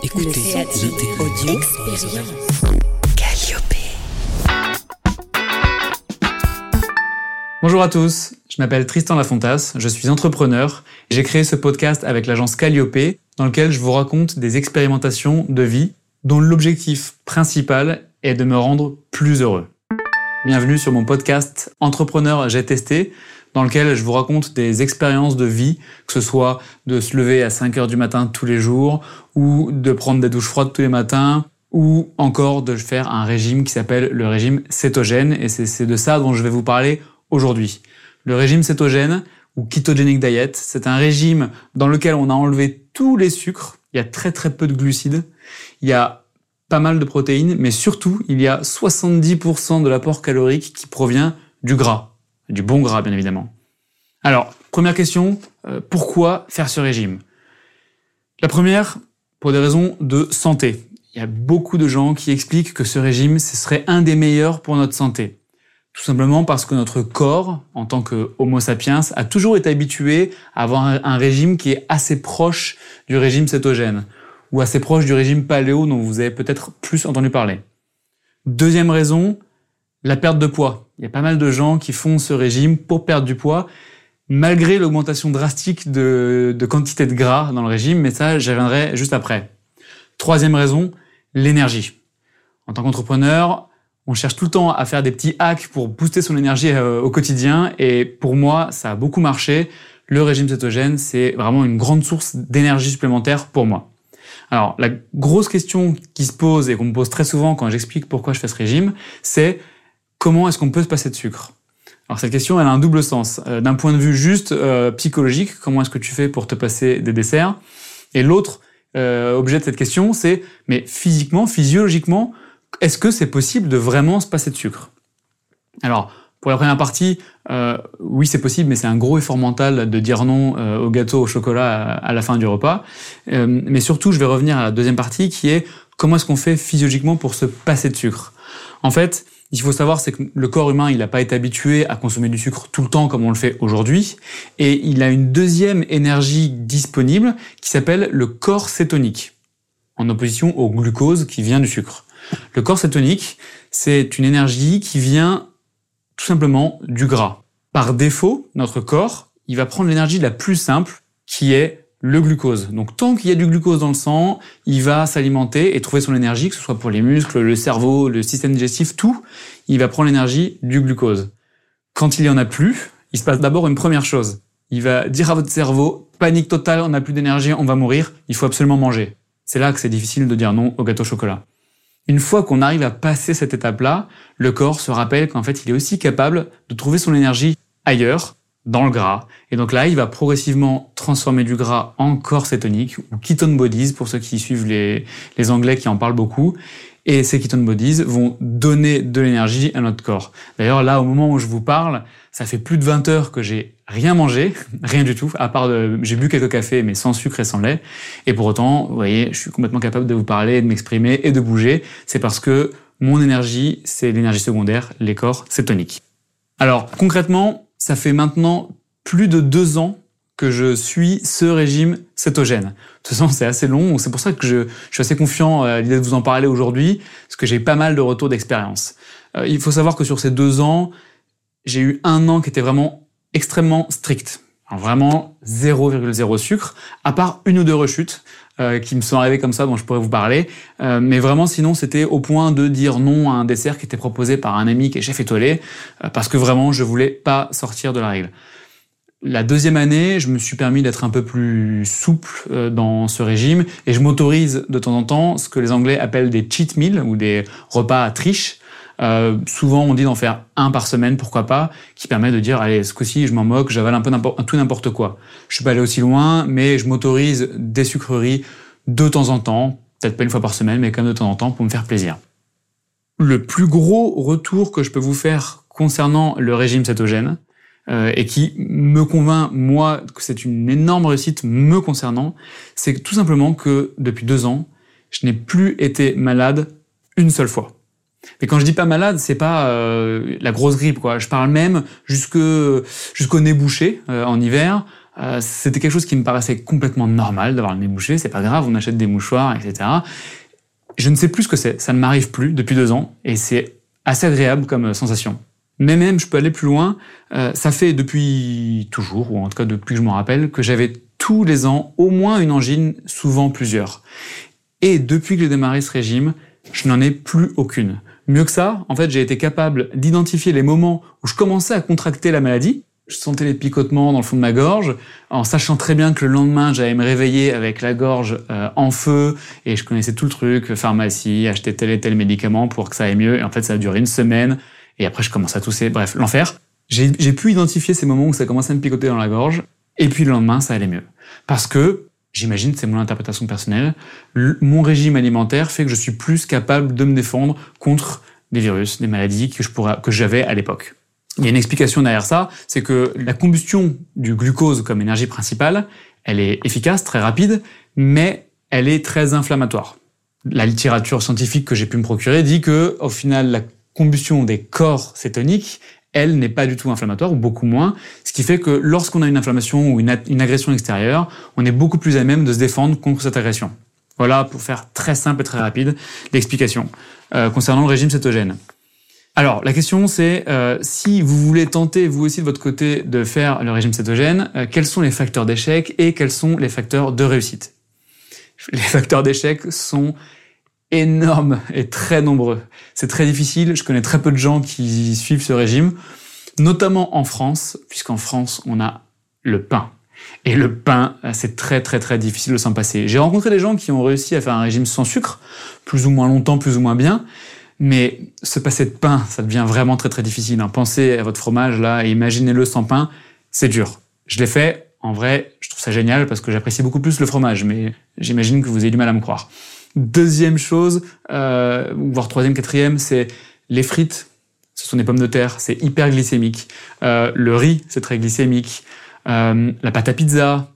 Écoutez, audio. Bonjour à tous, je m'appelle Tristan Lafontas, je suis entrepreneur. J'ai créé ce podcast avec l'agence Calliope dans lequel je vous raconte des expérimentations de vie dont l'objectif principal est de me rendre plus heureux. Bienvenue sur mon podcast Entrepreneur J'ai testé dans lequel je vous raconte des expériences de vie, que ce soit de se lever à 5 heures du matin tous les jours, ou de prendre des douches froides tous les matins, ou encore de faire un régime qui s'appelle le régime cétogène, et c'est de ça dont je vais vous parler aujourd'hui. Le régime cétogène, ou ketogenic diet, c'est un régime dans lequel on a enlevé tous les sucres, il y a très très peu de glucides, il y a pas mal de protéines, mais surtout, il y a 70% de l'apport calorique qui provient du gras du bon gras bien évidemment. Alors, première question, euh, pourquoi faire ce régime? La première, pour des raisons de santé. Il y a beaucoup de gens qui expliquent que ce régime, ce serait un des meilleurs pour notre santé. Tout simplement parce que notre corps, en tant que Homo sapiens, a toujours été habitué à avoir un régime qui est assez proche du régime cétogène, ou assez proche du régime paléo dont vous avez peut-être plus entendu parler. Deuxième raison, la perte de poids. Il y a pas mal de gens qui font ce régime pour perdre du poids, malgré l'augmentation drastique de, quantité de gras dans le régime, mais ça, j'y reviendrai juste après. Troisième raison, l'énergie. En tant qu'entrepreneur, on cherche tout le temps à faire des petits hacks pour booster son énergie euh, au quotidien, et pour moi, ça a beaucoup marché. Le régime cétogène, c'est vraiment une grande source d'énergie supplémentaire pour moi. Alors, la grosse question qui se pose et qu'on me pose très souvent quand j'explique pourquoi je fais ce régime, c'est comment est-ce qu'on peut se passer de sucre? Alors cette question, elle a un double sens. Euh, d'un point de vue juste euh, psychologique, comment est-ce que tu fais pour te passer des desserts? Et l'autre euh, objet de cette question, c'est mais physiquement, physiologiquement, est-ce que c'est possible de vraiment se passer de sucre? Alors pour la première partie, oui c'est possible, mais c'est un gros effort mental de dire non au gâteau au chocolat à, la fin du repas. mais surtout, je vais revenir à la deuxième partie qui est comment est-ce qu'on fait physiologiquement pour se passer de sucre? En fait, il faut savoir, c'est que le corps humain, il n'a pas été habitué à consommer du sucre tout le temps comme on le fait aujourd'hui, et il a une deuxième énergie disponible qui s'appelle le corps cétonique, en opposition au glucose qui vient du sucre. Le corps cétonique, c'est une énergie qui vient tout simplement du gras. Par défaut, notre corps, il va prendre l'énergie la plus simple, qui est le glucose. Donc tant qu'il y a du glucose dans le sang, il va s'alimenter et trouver son énergie, que ce soit pour les muscles, le cerveau, le système digestif, tout, il va prendre l'énergie du glucose. Quand il y en a plus, il se passe d'abord une première chose. Il va dire à votre cerveau, panique totale, on n'a plus d'énergie, on va mourir, il faut absolument manger. C'est là que c'est difficile de dire non au gâteau au chocolat. Une fois qu'on arrive à passer cette étape-là, le corps se rappelle qu'en fait il est aussi capable de trouver son énergie ailleurs, dans le gras. Et donc là, il va progressivement transformer du gras en corps cétonique, ou ketone bodies pour ceux qui suivent les, les Anglais qui en parlent beaucoup. Et ces ketone bodies vont donner de l'énergie à notre corps. D'ailleurs, là, au moment où je vous parle, ça fait plus de 20 heures que j'ai rien mangé, rien du tout, à part de, j'ai bu quelques cafés, mais sans sucre et sans lait. Et pour autant, vous voyez, je suis complètement capable de vous parler, de m'exprimer et de bouger. C'est parce que mon énergie, c'est l'énergie secondaire, les corps cétoniques. Alors, concrètement, ça fait maintenant plus de deux ans que je suis ce régime cétogène. De toute c'est assez long, c'est pour ça que je, suis assez confiant à l'idée de vous en parler aujourd'hui, parce que j'ai pas mal de retours d'expérience. Euh, il faut savoir que sur ces deux ans, j'ai eu un an qui était vraiment extrêmement strict. vraiment 0,0 sucre, à part une ou deux rechutes. Euh, qui me sont arrivés comme ça, dont je pourrais vous parler. Euh, mais vraiment, sinon, c'était au point de dire non à un dessert qui était proposé par un ami qui est chef étoilé, euh, parce que vraiment, je voulais pas sortir de la règle. La deuxième année, je me suis permis d'être un peu plus souple dans ce régime et je m'autorise de temps en temps ce que les Anglais appellent des cheat meals ou des repas à triche. Euh, souvent, on dit d'en faire un par semaine, pourquoi pas, qui permet de dire, allez, ce coup-ci, je m'en moque, j'avale un peu tout n'importe quoi. Je suis pas allé aussi loin, mais je m'autorise des sucreries de temps en temps, peut-être pas une fois par semaine, mais quand même de temps en temps pour me faire plaisir. Le plus gros retour que je peux vous faire concernant le régime cétogène, euh, et qui me convainc, moi, que c'est une énorme réussite me concernant, c'est tout simplement que depuis deux ans, je n'ai plus été malade une seule fois. Mais quand je dis pas malade, c'est pas euh, la grosse grippe, quoi. Je parle même jusque jusqu'au nez bouché euh, en hiver. Euh, c'était quelque chose qui me paraissait complètement normal d'avoir le nez bouché. C'est pas grave, on achète des mouchoirs, etc. Je ne sais plus ce que c'est. Ça ne m'arrive plus depuis deux ans et c'est assez agréable comme sensation. Mais même, je peux aller plus loin. Ça fait depuis toujours, ou en tout cas depuis que je m'en rappelle, que j'avais tous les ans au moins une angine, souvent plusieurs. Et depuis que j'ai démarré ce régime, je n'en ai plus aucune. Mieux que ça, en fait, j'ai été capable d'identifier les moments où je commençais à contracter la maladie. Je sentais les picotements dans le fond de ma gorge, en sachant très bien que le lendemain, j'allais me réveiller avec la gorge euh, en feu, et je connaissais tout le truc, pharmacie, acheter tel et tel médicament pour que ça aille mieux. Et en fait, ça a duré une semaine, et après, je commence à tousser. Bref, l'enfer. J'ai pu identifier ces moments où ça commençait à me picoter dans la gorge, et puis le lendemain, ça allait mieux. Parce que j'imagine, c'est mon interprétation personnelle, mon régime alimentaire fait que je suis plus capable de me défendre contre des virus, des maladies que je pourrais, que j'avais à l'époque. Il y a une explication derrière ça, c'est que la combustion du glucose comme énergie principale, elle est efficace, très rapide, mais elle est très inflammatoire. La littérature scientifique que j'ai pu me procurer dit que, au final, la combustion des corps cétoniques, elle n'est pas du tout inflammatoire ou beaucoup moins, ce qui fait que lorsqu'on a une inflammation ou une, agression extérieure, on est beaucoup plus à même de se défendre contre cette agression. Voilà, pour faire très simple et très rapide, l'explication euh, concernant le régime cétogène. Alors, la question c'est, euh, si vous voulez tenter vous aussi de votre côté de faire le régime cétogène, euh, quels sont les facteurs d'échec et quels sont les facteurs de réussite? Les facteurs d'échec sont énorme et très nombreux. C'est très difficile. Je connais très peu de gens qui suivent ce régime, notamment en France, puisqu'en France, on a le pain. Et le pain, c'est très très très difficile de s'en passer. J'ai rencontré des gens qui ont réussi à faire un régime sans sucre, plus ou moins longtemps, plus ou moins bien, mais se passer de pain, ça devient vraiment très très difficile. Hein. Pensez à votre fromage là et imaginez-le sans pain, c'est dur. Je l'ai fait, en vrai, je trouve ça génial parce que j'apprécie beaucoup plus le fromage, mais j'imagine que vous avez du mal à me croire. Deuxième chose, euh, voire troisième, quatrième, c'est les frites. Ce sont des pommes de terre, c'est hyper glycémique. Euh, le riz, c'est très glycémique. Euh, la pâte à pizza,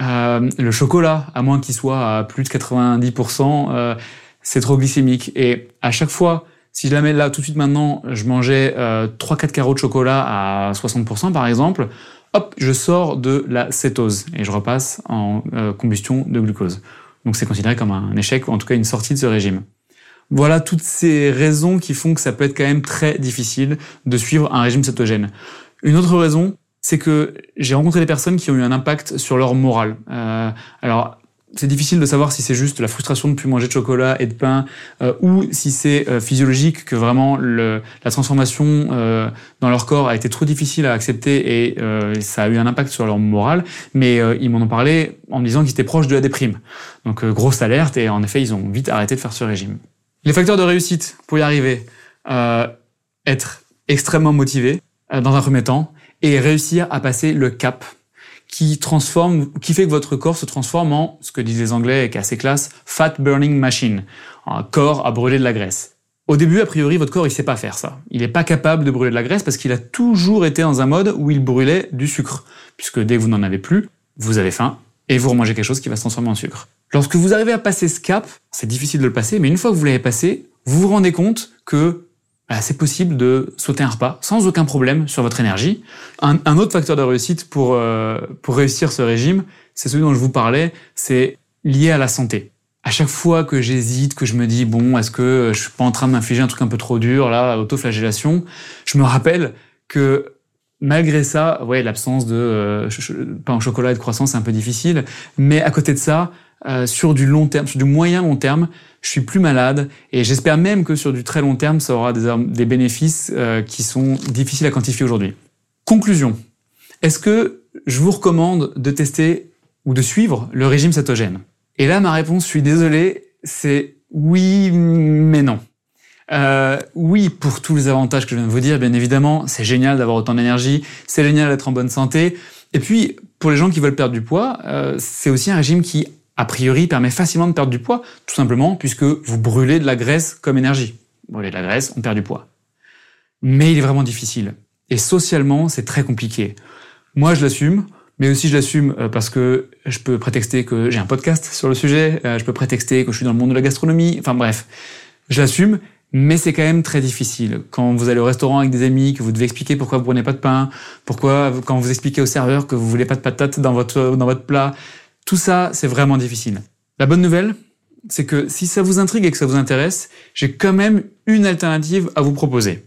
euh, le chocolat, à moins qu'il soit à plus de 90%, euh, c'est trop glycémique. Et à chaque fois, si je la mets là tout de suite maintenant, je mangeais euh, 3-4 carreaux de chocolat à 60% par exemple, hop, je sors de la cétose et je repasse en euh, combustion de glucose. Donc c'est considéré comme un échec ou en tout cas une sortie de ce régime. Voilà toutes ces raisons qui font que ça peut être quand même très difficile de suivre un régime cétogène. Une autre raison, c'est que j'ai rencontré des personnes qui ont eu un impact sur leur morale. Euh, alors c'est difficile de savoir si c'est juste la frustration de ne plus manger de chocolat et de pain euh, ou si c'est euh, physiologique que vraiment le, la transformation euh, dans leur corps a été trop difficile à accepter et ça a eu un impact sur leur morale. Mais ils m'en ont parlé en me disant qu'ils étaient proches de la déprime. Donc grosse alerte et en effet ils ont vite arrêté de faire ce régime. Les facteurs de réussite pour y arriver, être extrêmement motivé dans un premier temps et réussir à passer le cap qui transforme, qui fait que votre corps se transforme en ce que disent les Anglais et qui est assez classe, fat burning machine, un corps à brûler de la graisse. Au début, a priori, votre corps, il sait pas faire ça. Il n'est pas capable de brûler de la graisse parce qu'il a toujours été dans un mode où il brûlait du sucre. Puisque dès que vous n'en avez plus, vous avez faim et vous remangez quelque chose qui va se transformer en sucre. Lorsque vous arrivez à passer ce cap, c'est difficile de le passer, mais une fois que vous l'avez passé, vous vous rendez compte que c'est possible de sauter un repas sans aucun problème sur votre énergie. Un, autre facteur de réussite pour, euh, pour réussir ce régime, c'est celui dont je vous parlais, c'est lié à la santé. À chaque fois que j'hésite, que je me dis, bon, est-ce que je suis pas en train de m'infliger un truc un peu trop dur, là, autoflagellation, je me rappelle que malgré ça, ouais, l'absence de euh, pain au chocolat et de croissant, c'est un peu difficile, mais à côté de ça, euh, sur du long terme, sur du moyen long terme, je suis plus malade et j'espère même que sur du très long terme, ça aura des, bénéfices euh, qui sont difficiles à quantifier aujourd'hui. Conclusion. Est-ce que je vous recommande de tester ou de suivre le régime cétogène? Et là, ma réponse, je suis désolé, c'est oui, mais non. Euh, oui, pour tous les avantages que je viens de vous dire, bien évidemment, c'est génial d'avoir autant d'énergie, c'est génial d'être en bonne santé. Et puis, pour les gens qui veulent perdre du poids, euh, c'est aussi un régime qui a priori, permet facilement de perdre du poids, tout simplement puisque vous brûlez de la graisse comme énergie. Vous brûlez de la graisse, on perd du poids. Mais il est vraiment difficile. Et socialement, c'est très compliqué. Moi, je l'assume, mais aussi je l'assume euh, parce que je peux prétexter que j'ai un podcast sur le sujet, euh, je peux prétexter que je suis dans le monde de la gastronomie, enfin bref, je l'assume, mais c'est quand même très difficile. Quand vous allez au restaurant avec des amis, que vous devez expliquer pourquoi vous prenez pas de pain, pourquoi quand vous expliquez au serveur que vous voulez pas de patates dans votre, dans votre plat, tout ça, c'est vraiment difficile. La bonne nouvelle, c'est que si ça vous intrigue et que ça vous intéresse, j'ai quand même une alternative à vous proposer.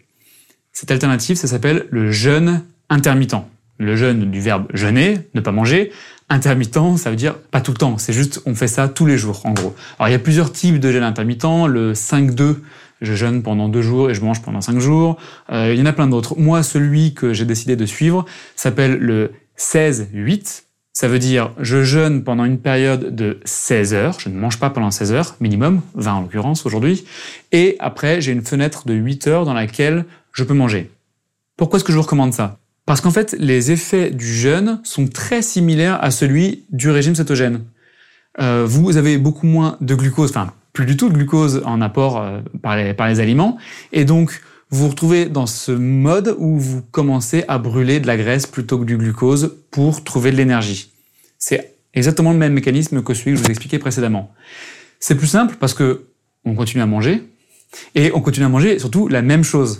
Cette alternative, ça s'appelle le jeûne intermittent. Le jeûne du verbe jeûner, ne pas manger. Intermittent, ça veut dire pas tout le temps. C'est juste, on fait ça tous les jours, en gros. Alors, il y a plusieurs types de jeûne intermittent. Le 5-2, je jeûne pendant deux jours et je mange pendant cinq jours. Euh, il y en a plein d'autres. Moi, celui que j'ai décidé de suivre s'appelle le 16-8. Ça veut dire je jeûne pendant une période de 16 heures, je ne mange pas pendant 16 heures, minimum, 20 en l'occurrence aujourd'hui, et après j'ai une fenêtre de 8 heures dans laquelle je peux manger. Pourquoi est-ce que je vous recommande ça? Parce qu'en fait, les effets du jeûne sont très similaires à celui du régime cétogène. Euh, vous avez beaucoup moins de glucose, enfin plus du tout de glucose en apport euh, par, les, par les aliments, et donc vous vous retrouvez dans ce mode où vous commencez à brûler de la graisse plutôt que du glucose pour trouver de l'énergie. C'est exactement le même mécanisme que celui que je vous expliquais précédemment. C'est plus simple parce que on continue à manger et on continue à manger surtout la même chose.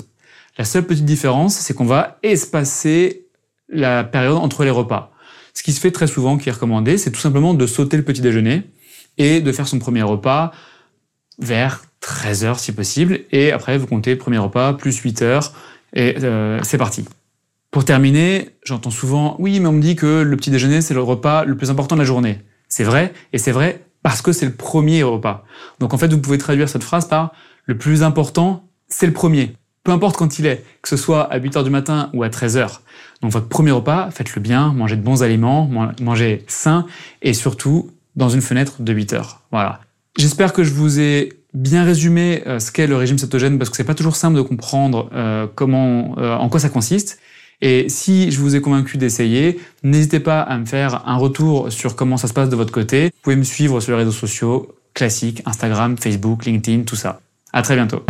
La seule petite différence, c'est qu'on va espacer la période entre les repas. Ce qui se fait très souvent, qui est recommandé, c'est tout simplement de sauter le petit déjeuner et de faire son premier repas vers 13 heures si possible, et après vous comptez premier repas plus 8 heures, et euh, c'est parti. Pour terminer, j'entends souvent oui, mais on me dit que le petit déjeuner c'est le repas le plus important de la journée. C'est vrai, et c'est vrai parce que c'est le premier repas. Donc en fait, vous pouvez traduire cette phrase par le plus important, c'est le premier. Peu importe quand il est, que ce soit à 8 heures du matin ou à 13 heures. Donc votre premier repas, faites-le bien, mangez de bons aliments, mangez sain et surtout dans une fenêtre de 8 heures. Voilà. J'espère que je vous ai bien résumé euh, ce qu'est le régime cétogène parce que c'est pas toujours simple de comprendre euh, comment, euh, en quoi ça consiste. Et si je vous ai convaincu d'essayer, n'hésitez pas à me faire un retour sur comment ça se passe de votre côté. Vous pouvez me suivre sur les réseaux sociaux classiques, Instagram, Facebook, LinkedIn, tout ça. À très bientôt.